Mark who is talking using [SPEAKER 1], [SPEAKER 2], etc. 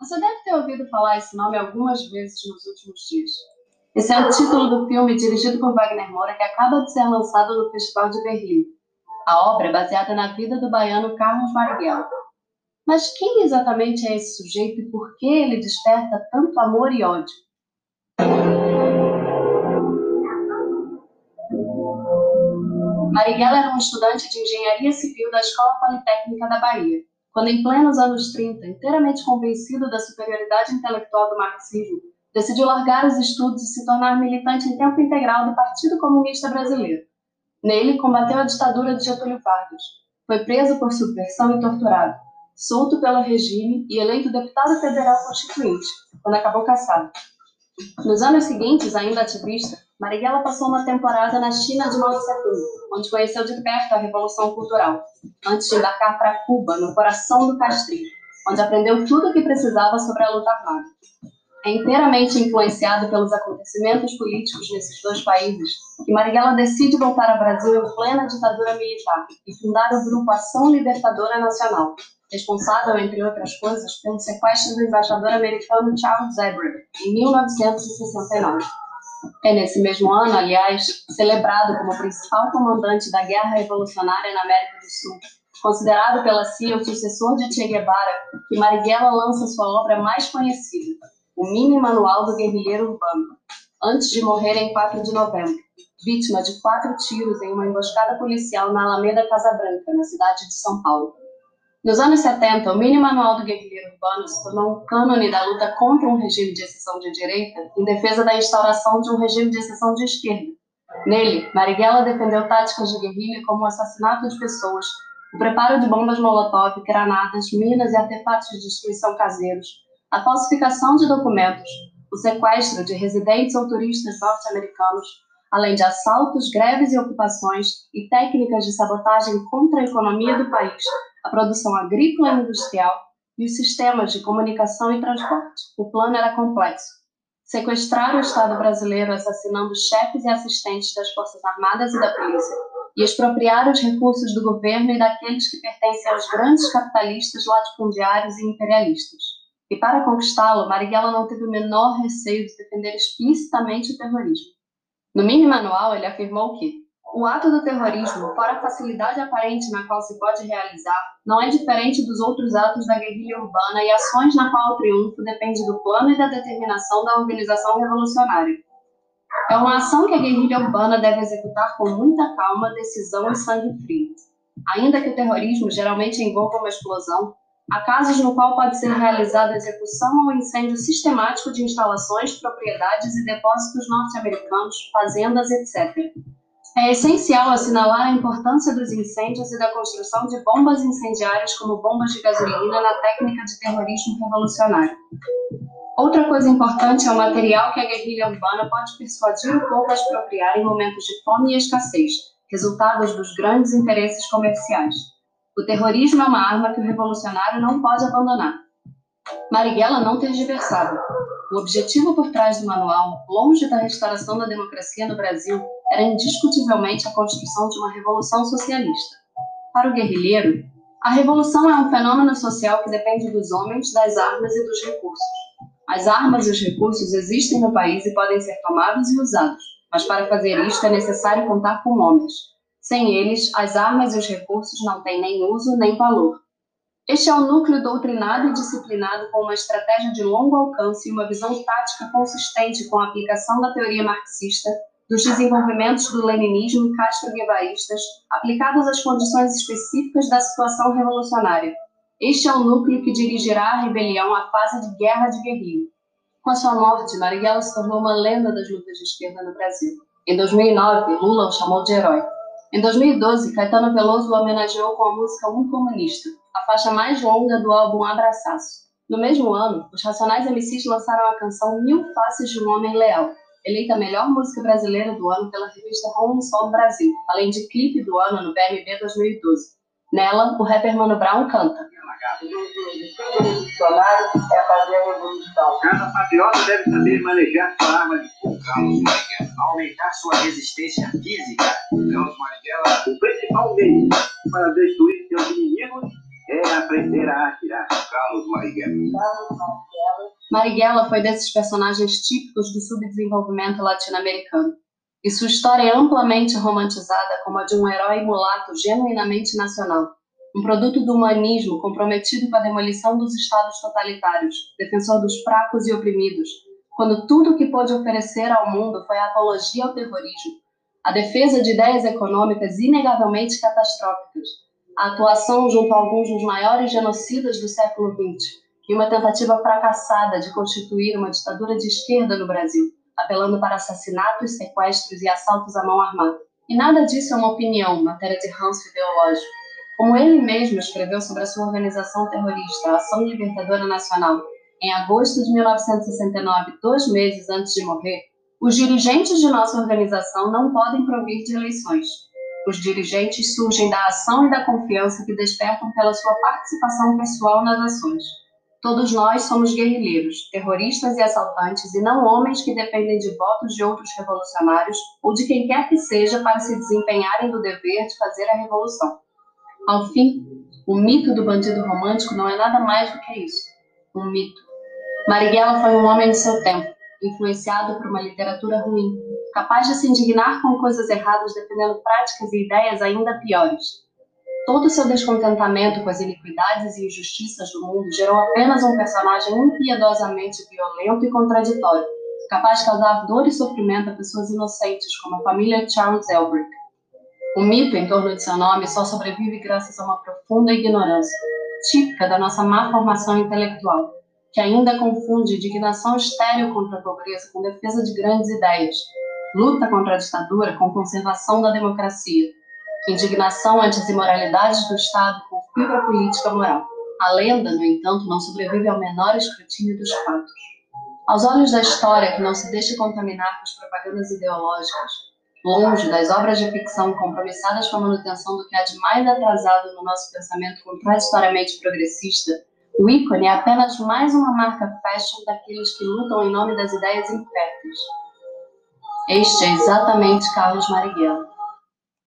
[SPEAKER 1] Você deve ter ouvido falar esse nome algumas vezes nos últimos dias. Esse é o título do filme dirigido por Wagner Moura que acaba de ser lançado no Festival de Berlim. A obra é baseada na vida do baiano Carlos Marighella. Mas quem exatamente é esse sujeito e por que ele desperta tanto amor e ódio? Marighella era um estudante de engenharia civil da Escola Politécnica da Bahia, quando, em plenos anos 30, inteiramente convencido da superioridade intelectual do marxismo, decidiu largar os estudos e se tornar militante em tempo integral do Partido Comunista Brasileiro. Nele, combateu a ditadura de Getúlio Vargas. Foi preso por subversão e torturado, solto pelo regime e eleito deputado federal constituinte, quando acabou caçado. Nos anos seguintes, ainda ativista, Marighella passou uma temporada na China de Mao Tse-tung, onde conheceu de perto a Revolução Cultural, antes de embarcar para Cuba, no coração do Castrilho, onde aprendeu tudo o que precisava sobre a luta armada. É inteiramente influenciado pelos acontecimentos políticos nesses dois países que Marighella decide voltar ao Brasil em plena ditadura militar e fundar o grupo Ação Libertadora Nacional, responsável, entre outras coisas, pelo sequestro do embaixador americano Charles Everett, em 1969. É nesse mesmo ano, aliás, celebrado como principal comandante da Guerra Revolucionária na América do Sul, considerado pela CIA o sucessor de Che Guevara, que Marighella lança sua obra mais conhecida, o Mini Manual do Guerrilheiro Urbano, antes de morrer em 4 de novembro, vítima de quatro tiros em uma emboscada policial na Alameda Casa Branca, na cidade de São Paulo. Nos anos 70, o mini manual do guerrilheiro urbano se tornou um cânone da luta contra um regime de exceção de direita em defesa da instauração de um regime de exceção de esquerda. Nele, Marighella defendeu táticas de guerrilha como o assassinato de pessoas, o preparo de bombas molotov, granadas, minas e artefatos de destruição caseiros, a falsificação de documentos, o sequestro de residentes ou turistas norte-americanos, além de assaltos, greves e ocupações e técnicas de sabotagem contra a economia do país, a produção agrícola e industrial e os sistemas de comunicação e transporte. O plano era complexo. Sequestrar o Estado brasileiro assassinando chefes e assistentes das Forças Armadas e da Polícia e expropriar os recursos do governo e daqueles que pertencem aos grandes capitalistas latifundiários e imperialistas. E para conquistá-lo, Marighella não teve o menor receio de defender explicitamente o terrorismo. No mini manual, ele afirmou que o ato do terrorismo, fora a facilidade aparente na qual se pode realizar, não é diferente dos outros atos da guerrilha urbana e ações na qual o triunfo depende do plano e da determinação da organização revolucionária. É uma ação que a guerrilha urbana deve executar com muita calma, decisão e sangue frio. Ainda que o terrorismo geralmente envolva uma explosão, há casos no qual pode ser realizada execução ou incêndio sistemático de instalações, propriedades e depósitos norte-americanos, fazendas, etc é essencial assinalar a importância dos incêndios e da construção de bombas incendiárias como bombas de gasolina na técnica de terrorismo revolucionário. Outra coisa importante é o material que a guerrilha urbana pode persuadir o povo a expropriar em momentos de fome e escassez, resultados dos grandes interesses comerciais. O terrorismo é uma arma que o revolucionário não pode abandonar. Marighella não tergiversava. O objetivo por trás do manual, longe da restauração da democracia no Brasil, era indiscutivelmente a construção de uma revolução socialista. Para o guerrilheiro, a revolução é um fenômeno social que depende dos homens, das armas e dos recursos. As armas e os recursos existem no país e podem ser tomados e usados, mas para fazer isto é necessário contar com homens. Sem eles, as armas e os recursos não têm nem uso nem valor. Este é um núcleo doutrinado e disciplinado com uma estratégia de longo alcance e uma visão tática consistente com a aplicação da teoria marxista dos desenvolvimentos do leninismo e castro-guevaristas aplicados às condições específicas da situação revolucionária. Este é o núcleo que dirigirá a rebelião à fase de guerra de guerrilha. Com a sua morte, Marighella se tornou uma lenda das lutas de esquerda no Brasil. Em 2009, Lula o chamou de herói. Em 2012, Caetano Veloso o homenageou com a música Um Comunista, a faixa mais longa do álbum Abraçaço. No mesmo ano, os Racionais MCs lançaram a canção Mil Faces de um Homem Leal, eleita a melhor música brasileira do ano pela revista Rolling Stone Brasil, além de clipe do ano no BMB 2012. Nela, o rapper Mano Brown canta.
[SPEAKER 2] Revolucionário é fazer a revolução.
[SPEAKER 3] Cada patriota deve saber manejar sua arma de fogo.
[SPEAKER 4] Carlos Marighella, aumentar sua resistência física.
[SPEAKER 3] Carlos Marighella, o principal meio para destruir seus inimigos é aprender a atirar.
[SPEAKER 4] Carlos Marighella.
[SPEAKER 2] Carlos Marighella.
[SPEAKER 1] Marighella foi desses personagens típicos do subdesenvolvimento latino-americano, e sua história é amplamente romantizada como a de um herói mulato genuinamente nacional, um produto do humanismo comprometido com a demolição dos estados totalitários, defensor dos fracos e oprimidos, quando tudo o que pôde oferecer ao mundo foi a apologia ao terrorismo, a defesa de ideias econômicas inegavelmente catastróficas, a atuação junto a alguns dos maiores genocidas do século XX e uma tentativa fracassada de constituir uma ditadura de esquerda no Brasil, apelando para assassinatos, sequestros e assaltos à mão armada. E nada disso é uma opinião, matéria de ranço ideológico. Como ele mesmo escreveu sobre a sua organização terrorista, a Ação Libertadora Nacional, em agosto de 1969, dois meses antes de morrer, os dirigentes de nossa organização não podem provir de eleições. Os dirigentes surgem da ação e da confiança que despertam pela sua participação pessoal nas ações. Todos nós somos guerrilheiros, terroristas e assaltantes, e não homens que dependem de votos de outros revolucionários ou de quem quer que seja para se desempenharem do dever de fazer a revolução. Ao fim, o mito do bandido romântico não é nada mais do que isso um mito. Marighella foi um homem de seu tempo, influenciado por uma literatura ruim, capaz de se indignar com coisas erradas defendendo práticas e ideias ainda piores. Todo seu descontentamento com as iniquidades e injustiças do mundo gerou apenas um personagem impiedosamente violento e contraditório, capaz de causar dor e sofrimento a pessoas inocentes, como a família Charles Elbrick. O mito em torno de seu nome só sobrevive graças a uma profunda ignorância, típica da nossa má formação intelectual, que ainda confunde indignação estéril contra a pobreza com defesa de grandes ideias, luta contra a ditadura com conservação da democracia, indignação ante as imoralidades do Estado com fibra política moral. A lenda, no entanto, não sobrevive ao menor escrutínio dos fatos. Aos olhos da história, que não se deixa contaminar com as propagandas ideológicas, longe das obras de ficção compromissadas com a manutenção do que há de mais atrasado no nosso pensamento contraditoriamente progressista, o ícone é apenas mais uma marca fashion daqueles que lutam em nome das ideias inférteis. Este é exatamente Carlos Marighella.